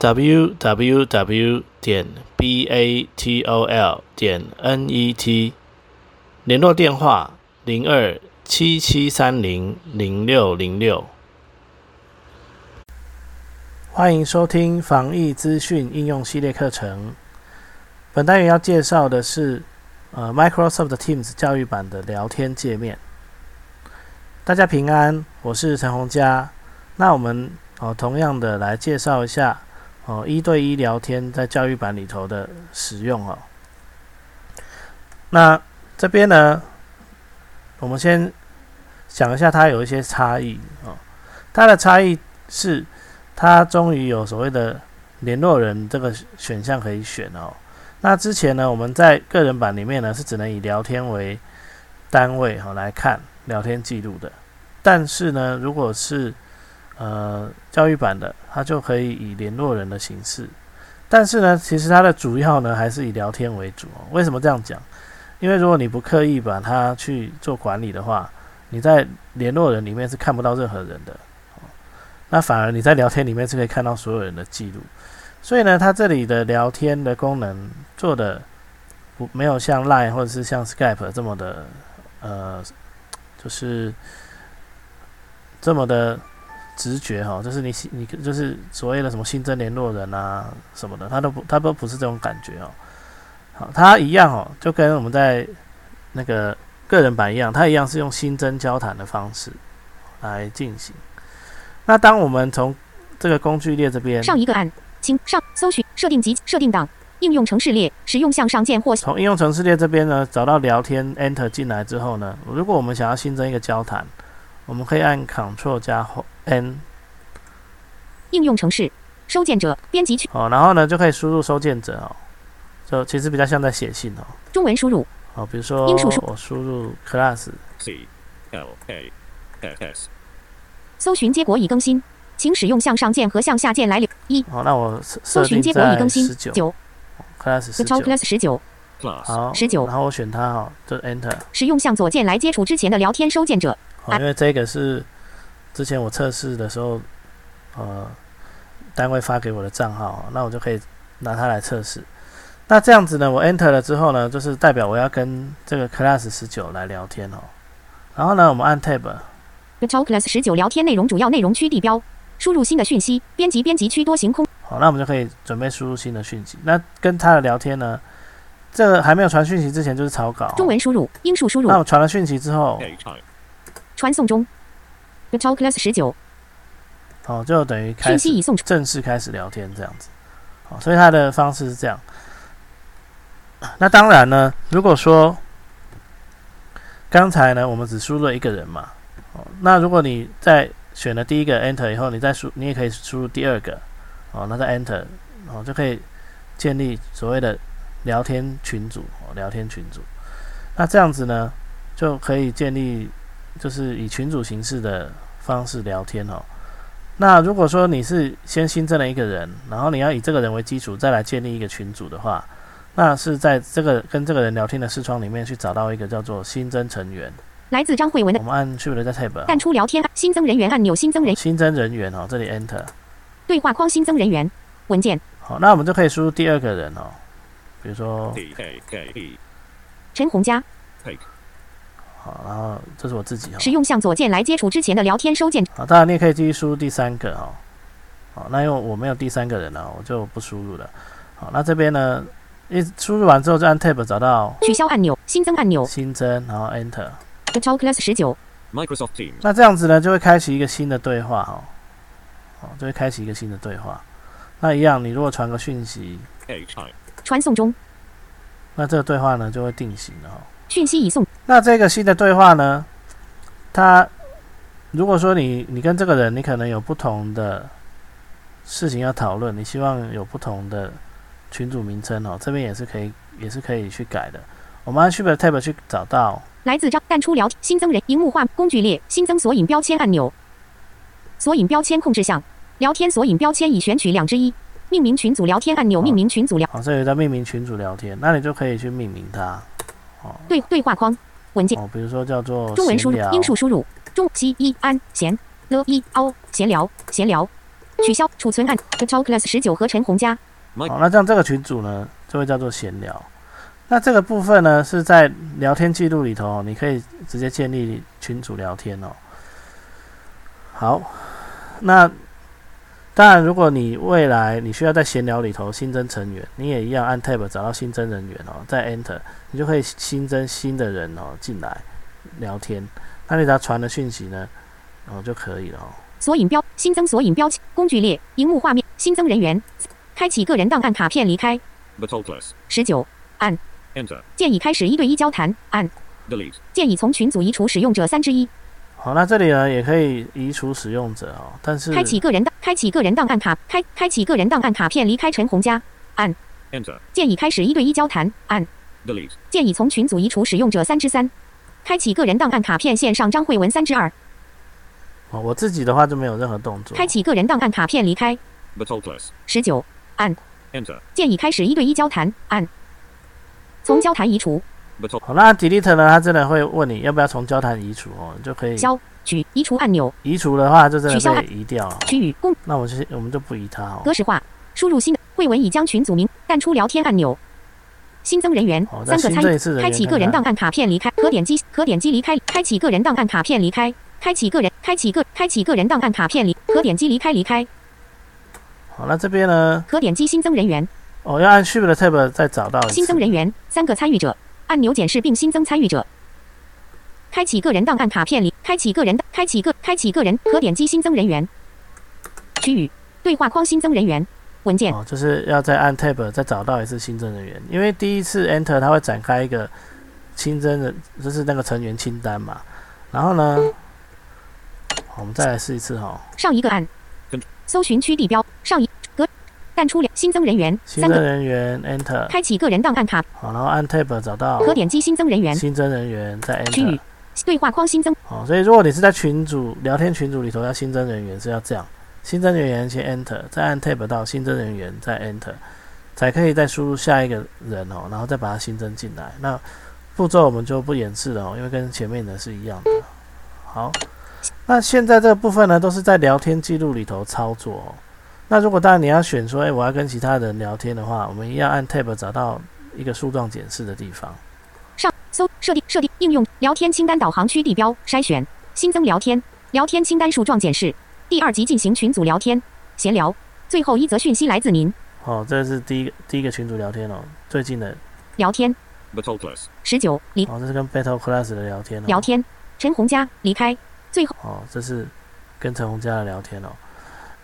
Www 点 batol 点 net 联络电话零二七七三零零六零六。欢迎收听防疫资讯应用系列课程。本单元要介绍的是呃 Microsoft Teams 教育版的聊天界面。大家平安，我是陈洪佳。那我们哦同样的来介绍一下。哦，一对一聊天在教育版里头的使用哦。那这边呢，我们先讲一下它有一些差异哦。它的差异是，它终于有所谓的联络人这个选项可以选哦。那之前呢，我们在个人版里面呢是只能以聊天为单位哈来看聊天记录的。但是呢，如果是呃，教育版的它就可以以联络人的形式，但是呢，其实它的主要呢还是以聊天为主。为什么这样讲？因为如果你不刻意把它去做管理的话，你在联络人里面是看不到任何人的，那反而你在聊天里面是可以看到所有人的记录。所以呢，它这里的聊天的功能做的不没有像 Line 或者是像 Skype 这么的呃，就是这么的。直觉哈，就是你你就是所谓的什么新增联络人啊什么的，他都不他都不是这种感觉哦。好，他一样哦，就跟我们在那个个人版一样，他一样是用新增交谈的方式来进行。那当我们从这个工具列这边上一个按，请上搜寻设定及设定档应用程式列使用向上键或从应用程式列这边呢找到聊天 Enter 进来之后呢，如果我们想要新增一个交谈。我们可以按 Ctrl 加 N，应用程式收件者编辑区。哦，然后呢就可以输入收件者哦，就其实比较像在写信哦。中文输入。哦，比如说我输入 class C L A S，搜寻结果已更新，请使用向上键和向下键来留一。好，那我搜寻结果已更新。九。class 十九。Class 十九。好十九，然后我选它哈，就 Enter。使用向左键来接触之前的聊天收件者。因为这个是之前我测试的时候，呃，单位发给我的账号，那我就可以拿它来测试。那这样子呢，我 enter 了之后呢，就是代表我要跟这个 class 十九来聊天哦。然后呢，我们按 tab。class 十九聊天内容主要内容区地标，输入新的讯息，编辑编辑区多行空。好，那我们就可以准备输入新的讯息。那跟他的聊天呢，这个还没有传讯息之前就是草稿。中文输入，英数输入。那我传了讯息之后。传送中，Talk Class 十九，好，就等于讯息已送，正式开始聊天这样子，好，所以它的方式是这样。那当然呢，如果说刚才呢，我们只输入了一个人嘛，哦，那如果你在选了第一个 Enter 以后，你再输，你也可以输入第二个，哦，那再 Enter，哦，就可以建立所谓的聊天群组，哦，聊天群组，那这样子呢，就可以建立。就是以群组形式的方式聊天哦。那如果说你是先新增了一个人，然后你要以这个人为基础再来建立一个群组的话，那是在这个跟这个人聊天的视窗里面去找到一个叫做新增成员。来自张慧文的。我们按 Shift 在 Tab。淡出聊天新增人员按钮，新增人。新增人员哦，这里 Enter。对话框新增人员文件。好，那我们就可以输入第二个人哦，比如说陈洪佳。好，然后这是我自己使用向左键来接触之前的聊天收件。好，当然你也可以继续输入第三个哈。好，那因为我没有第三个人了，我就不输入了。好，那这边呢，一输入完之后就按 Tab 找到取消按钮、新增按钮、新增，然后 Enter。Talk Class 十九。Microsoft Teams。那这样子呢，就会开启一个新的对话哈。好，就会开启一个新的对话。那一样，你如果传个讯息，传送中，那这个对话呢就会定型了哈。讯息已送。那这个新的对话呢？他如果说你你跟这个人，你可能有不同的事情要讨论，你希望有不同的群组名称哦，这边也是可以也是可以去改的。我们按 Shift Tab 去找到，来自张淡出聊新增人荧幕化工具列新增索引标签按钮，索引标签控制项聊天索引标签已选取两之一，命名群组聊天按钮命名群组聊好，这里在命名群组聊天，那你就可以去命名它对对话框文件。哦，比如说叫做中文输入英数输入。中西一安闲。了一凹闲聊闲聊。取消储存按。Talk Class 十九和陈红佳好，那这样这个群组呢，就会叫做闲聊。那这个部分呢，是在聊天记录里头哦，你可以直接建立群组聊天哦。好，那当然，如果你未来你需要在闲聊里头新增成员，你也一样按 Tab 找到新增人员哦，再 Enter，你就可以新增新的人哦进来聊天。那你只要传的讯息呢，哦就可以了哦。索引标新增索引标签工具列荧幕画面新增人员开启个人档案卡片离开.十九按 Enter. 建议开始一对一交谈按 Delete. 建议从群组移除使用者三之一好，那这里呢也可以移除使用者哦，但是开启个人档开启个人档案卡开开启个人档案卡片离开陈红家，按。Enter. 建议开始一对一交谈。按。Delete. 建议从群组移除使用者三之三。开启个人档案卡片线上张慧文三之二哦，我自己的话就没有任何动作。开启个人档案卡片离开。The. 十九。Enter. 建议开始一对一交谈。按。从交谈移除好，那 delete 呢？它真的会问你要不要从交谈移除哦，你就可以消取移除按钮。移除的话，就真取消的被移掉。了。区域公那我就我们就不移它哦。格式化，输入新的。慧文已将群组名淡出聊天按钮，新增人员。三个参与，开启个人档案卡片离开，可点击可点击离开，开启个人档案卡片离开，开启个人开启个开启个人档案卡片离，可点击离开离开，好，那这边呢？可点击新增人员。哦，要按 Shift 的 Tab 再找到新增人员三个参与者按钮检视并新增参与者。开启个人档案卡片里，开启个人，开启个，开启个人，可点击新增人员区域对话框新增人员文件哦，就是要再按 Tab 再找到一次新增人员，因为第一次 Enter 它会展开一个新增的，就是那个成员清单嘛。然后呢，好我们再来试一次哈、上一个按跟搜寻区地标上一格淡出两新增人员新增三个人员 Enter，开启个人档案卡。好，然后按 Tab 找到。可点击新增人员。新增人员，再 Enter 域。对话框新增。好，所以如果你是在群组聊天群组里头要新增人员是要这样，新增人员先 Enter，再按 Tab 到新增人员再 Enter，才可以再输入下一个人哦，然后再把它新增进来。那步骤我们就不演示了哦，因为跟前面的是一样的。好，那现在这个部分呢，都是在聊天记录里头操作哦。那如果当然你要选说，诶，我要跟其他人聊天的话，我们一样按 Tab 找到一个树状检视的地方。上搜设定设定应用聊天清单导航区地标筛选新增聊天聊天清单树状检视第二级进行群组聊天闲聊最后一则讯息来自您哦，这是第一个第一个群组聊天哦，最近的聊天 Toll Class. 十九离哦，这是跟 Battle Class 的聊天哦。聊天陈红佳离开最后哦，这是跟陈红家的聊天哦。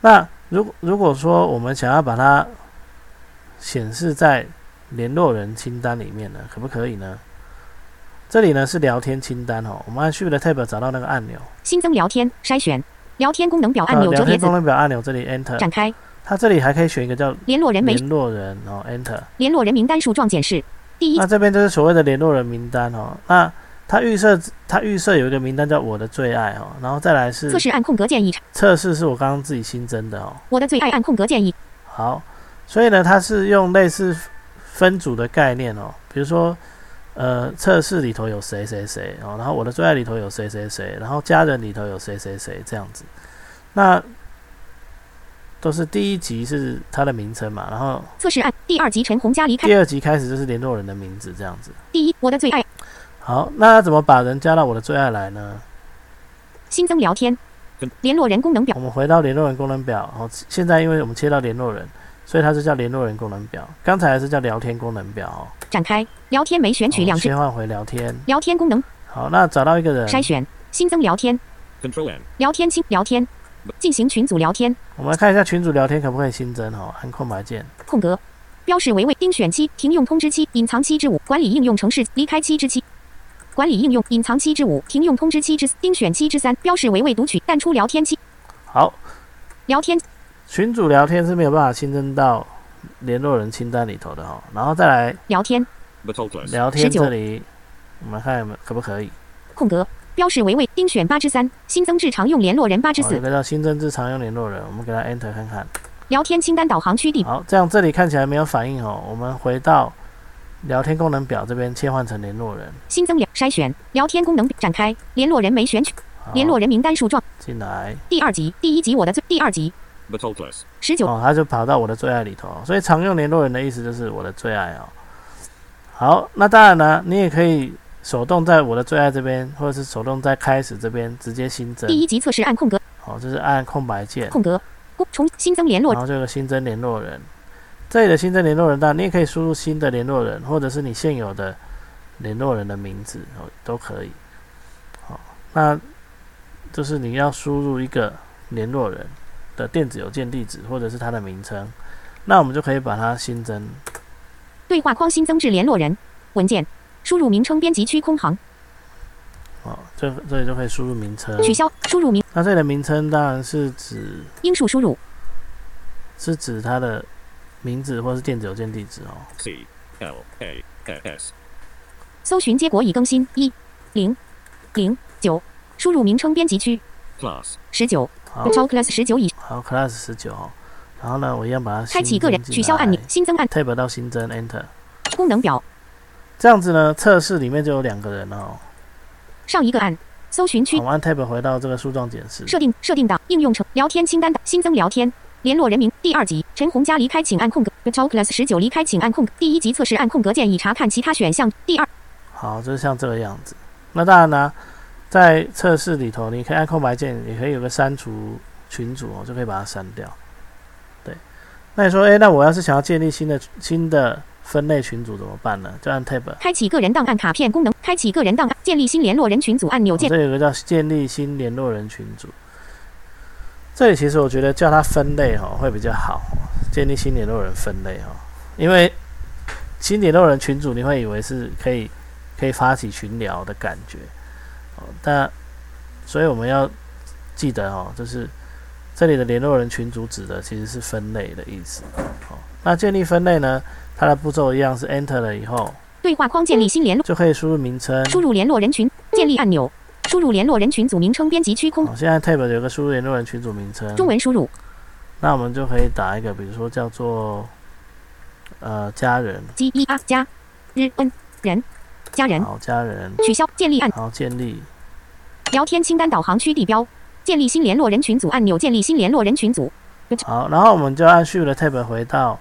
那如果如果说我们想要把它显示在联络人清单里面呢，可不可以呢？这里呢是聊天清单哦，我们按 Shift 的 Tab 找到那个按钮，新增聊天筛选。聊天功能表按呃聊天功钮折叠子能表按钮这里 Enter，展开它这里还可以选一个叫。联络人没联络人哦 Enter，联络人名单树状显示第一那这边就是所谓的联络人名单哦。那它预设它预设有一个名单叫我的最爱哦，然后再来是测试按空格建议。测试是我刚刚自己新增的哦。我的最爱按空格建议。好，所以呢，它是用类似分组的概念哦，比如说，呃，测试里头有谁谁谁哦，然后我的最爱里头有谁谁谁，然后家人里头有谁谁谁这样子，那都是第一集是它的名称嘛，然后测试按第二集陈红佳离开。第二集开始就是联络人的名字这样子。第一我的最爱好，那要怎么把人加到我的最爱来呢？新增聊天。联络人功能表。我们回到联络人功能表，哦，现在因为我们切到联络人，所以它是叫联络人功能表，刚才是叫聊天功能表哦。展开。聊天没选取哦两只切换回聊天。聊天功能。好，那找到一个人，筛选。新增聊天。Control N. 聊天清聊天。进行群组聊天。我们来看一下群组聊天可不可以新增哦，按空白键。空格。标示为未丁选期停用通知期隐藏期之五管理应用程式离开期之七管理应用隐藏七之五停用通知七之四丁选七之三标示为未读取淡出聊天七好，聊天群主聊天是没有办法新增到联络人清单里头的哈。然后再来聊天.聊天这里，我们看有没有可不可以？空格，标示为未丁选八之三，新增至常用联络人八之四，个叫新增至常用联络人，我们给他 Enter 看看。聊天清单导航区地好，这样这里看起来没有反应哦。我们回到聊天功能表这边切换成联络人，新增聊筛选聊天功能展开联络人没选取联络人名单树状进来第二集第一集我的最第二集.十九哦，他就跑到我的最爱里头哦。所以常用联络人的意思就是我的最爱哦。好，那当然呢，你也可以手动在我的最爱这边，或者是手动在开始这边直接新增。第一集测试按空格好，就是按空白键，空格公重新增联络然后就有个新增联络人。这里的新增联络人，当然你也可以输入新的联络人，或者是你现有的联络人的名字哦，都可以。好，那就是你要输入一个联络人的电子邮件地址，或者是他的名称，那我们就可以把它新增。对话框新增至联络人文件输入名称编辑区空行哦，这这里就可以输入名称。取消输入名那这里的名称当然是指英数输入是指它的名字或是电子邮件地址哦。C L A S. 搜寻结果已更新一零零九输入名称编辑区 Class. 十九好，超 class 十九以好，class 十九哦。然后呢，我一样把它开启个人取消按钮新增按，tab 到新增 enter。功能表这样子呢，测试里面就有两个人了哦。上一个按搜寻区我按 tab 回到这个树状检视。设定设定档应用程聊天清单的新增聊天联络人名第二集陈红佳离开请按空格 Talk Class 十九离开请按空格第一级测试按空格键以查看其他选项第二好，就是像这个样子。那当然呢，在测试里头，你可以按空白键，也可以有个删除群组哦，就可以把它删掉。对，那你说，诶，那我要是想要建立新的新的分类群组怎么办呢？就按 tab，、哦、开启个人档案卡片功能开启个人档案建立新联络人群组按钮键这有个叫建立新联络人群组。这里其实我觉得叫它分类哈、哦、会比较好，建立新联络人分类哈、哦，因为新联络人群组你会以为是可以可以发起群聊的感觉。哦，但所以我们要记得哦，就是这里的联络人群组指的其实是分类的意思。哦。那建立分类呢，它的步骤一样是 Enter 了以后对话框建立新联络就可以输入名称，输入联络人群建立按钮。输入联络人群组名称编辑区空。哦，现在 Tab 有个输入联络人群组名称，中文输入那我们就可以打一个，比如说叫做呃家人，，G E R 加日 N 人家人。好家人，取消建立按好建立，聊天清单导航区地标。建立新联络人群组按钮建立新联络人群组。好，然后我们就按 Shift 的 Tab 回到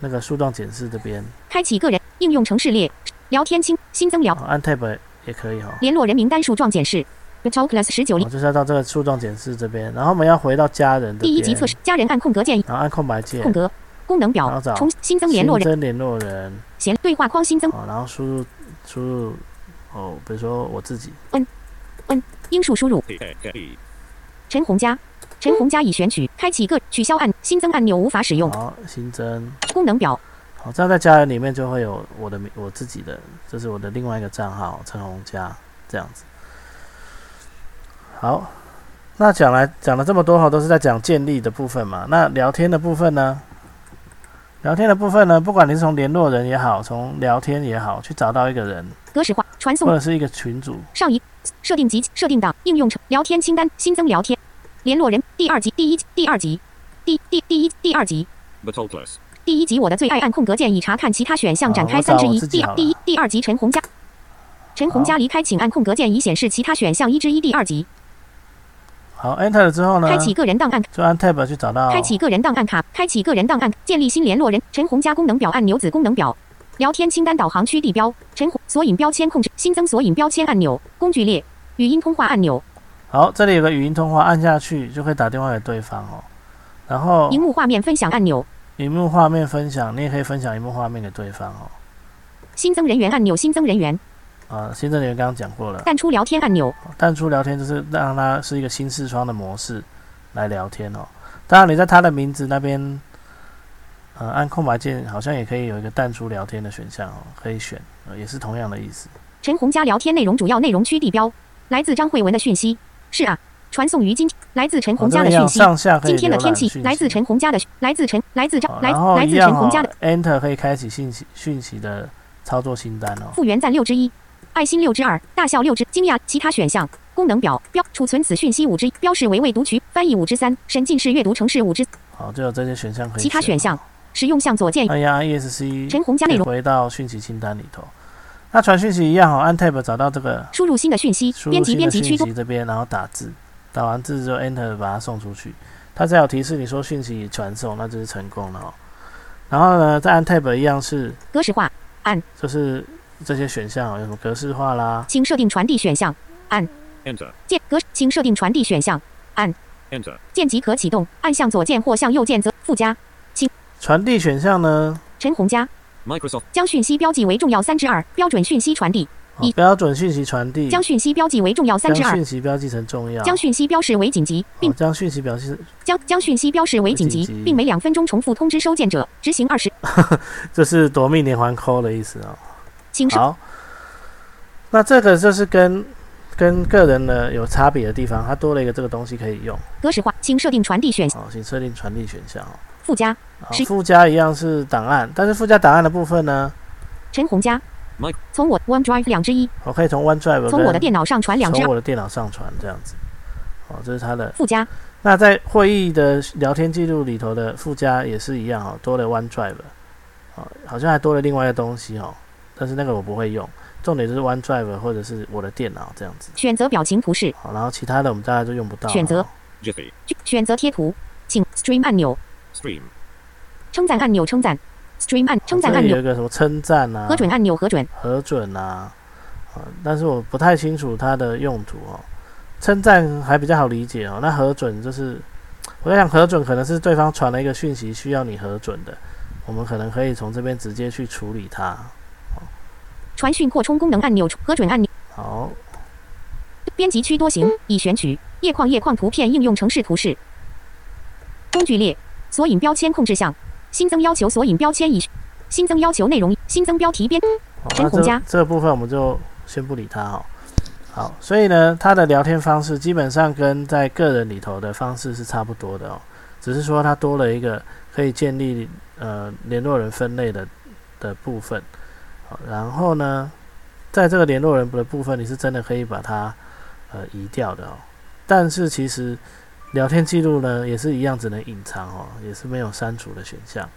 那个树状检视这边，开启个人应用程式列。聊天清新增聊。好按 Tab 也可以哈、联络人名单树状检视 Class 十九我就是要到这个树状检视这边，然后我们要回到家人的，第一级测试家人按空格键然后按空白键，空格功能然后找表重新增联络人新增联络人，闲对话框新增好，然后输入输入哦，比如说我自己，嗯嗯英数输入 E. 陈红佳陈红佳已选取开启个取消按新增按钮无法使用好新增，功能表好，这样在家人里面就会有我的名我自己的，这是我的另外一个账号陈红佳这样子。好，那讲来讲了这么多哈，都是在讲建立的部分嘛。那聊天的部分呢？聊天的部分呢，不管你是从联络人也好，从聊天也好，去找到一个人格式化传送或者是一个群组，上一设定及设定档应用程聊天清单新增聊天联络人第二集第一第二集第第第一第二集 The told list. 第一集我的最爱按空格键已查看其他选项展开三之一第第一第二集陈红佳陈红佳离开请按空格键以显示其他选项一之一第二集好，Enter 了之后呢，开启个人档案就按 Tab 去找到。开启个人档案卡。开启个人档案建立新联络人。陈红加功能表按钮子功能表。聊天清单导航区地标。陈红索引标签控制。新增索引标签按钮。工具列。语音通话按钮。好，这里有个语音通话，按下去就可以打电话给对方哦。然后荧幕画面分享按钮。荧幕画面分享，你也可以分享荧幕画面给对方哦。新增人员按钮新增人员啊，新增人员刚刚讲过了，淡出聊天按钮淡出聊天就是让它是一个新视窗的模式来聊天哦。当然，你在它的名字那边，呃，按空白键好像也可以有一个淡出聊天的选项哦，可以选，呃，也是同样的意思。陈红家聊天内容主要内容区地标来自张慧文的讯息是啊传送于今来自陈红家的讯息。上下今天的天气来自陈红家的，来自陈来自张好来来自陈红家的，Enter 可以开启信息讯息的操作清单哦。复原赞六之一，爱心六之二，大笑六之惊讶其他选项。功能表标储存此讯息五之一，标示为未读取，翻译五之三，沉浸式阅读程式五之好，就有这些选项可以。其他选项。使用向左键按压 ESC，陈红加内容回到讯息清单里头。那传讯息一样哦，按 Tab 找到这个输入新的讯息，编辑编辑区这边，然后打字，打完字之后 Enter 把它送出去。它只要有提示你说讯息已传送，那就是成功了哦。然后呢，再按 Tab 一样是格式化，按就是这些选项哦，有什么格式化啦，请设定传递选项，Enter. 键格请设定传递选项，Enter. 键即可启动，按向左键或向右键则附加。请。传递选项呢，陈红佳 Microsoft. 将讯息标记为重要三之二，标准讯息传递。哦一。标准讯息传递，将讯息标记为重要三之将二，讯息标记成重要，将讯息标示为紧急，并哦将讯息表示将将讯息标示为紧急紧急，并每两分钟重复通知收件者。执行二十，这是夺命连环 call 的意思哦。好，那这个就是跟跟个人的有差别的地方，它多了一个这个东西可以用。格式化，请设定传递选好，请设定传递选项哦。附加。附加一样是档案，但是附加档案的部分呢，陈红家从我 OneDrive 两之一，我可以从 OneDrive 从我的电脑上传两从我的电脑上传这样子。哦，这是它的。附加那在会议的聊天记录里头的附加也是一样哦，多了 OneDrive。哦，好像还多了另外一个东西哦，但是那个我不会用。重点就是 OneDrive 或者是我的电脑这样子。选择表情图示，好，然后其他的我们大家都用不到。选择.选择贴图，请 Stream 按钮，Stream. 称赞按钮称赞，Stream 按称赞按钮，里有一个什么称赞啊、核准按钮核准，核准啊，啊，但是我不太清楚它的用途哦。称赞还比较好理解哦，那核准就是，我在想核准可能是对方传了一个讯息需要你核准的，我们可能可以从这边直接去处理它。传讯扩充功能按钮核准按钮，好，编辑区多行已选取。页框页框图片应用程式图示，工具列索引标签控制项，新增要求索引标签已新增要求内容新增标题编。好那这陈红家这个部分我们就先不理它哦。好，所以呢，它的聊天方式基本上跟在个人里头的方式是差不多的哦，只是说它多了一个可以建立呃联络人分类的的部分。然后呢，在这个联络人的部分，你是真的可以把它呃移掉的哦。但是其实聊天记录呢也是一样，只能隐藏哦，也是没有删除的选项。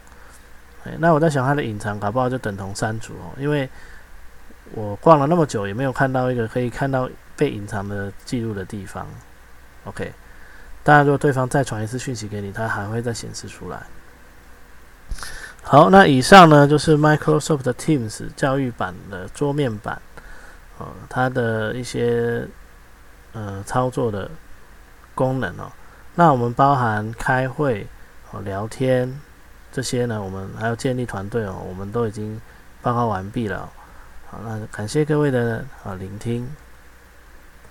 哎，那我在想它的隐藏搞不好就等同删除哦，因为我逛了那么久，也没有看到一个可以看到被隐藏的记录的地方。OK，当然如果对方再传一次讯息给你，它还会再显示出来。好，那以上呢就是 Microsoft Teams 教育版的桌面版，呃，它的一些呃操作的功能哦。那我们包含开会、哦聊天这些呢，我们还有建立团队哦，我们都已经报告完毕了、好，那感谢各位的啊聆听。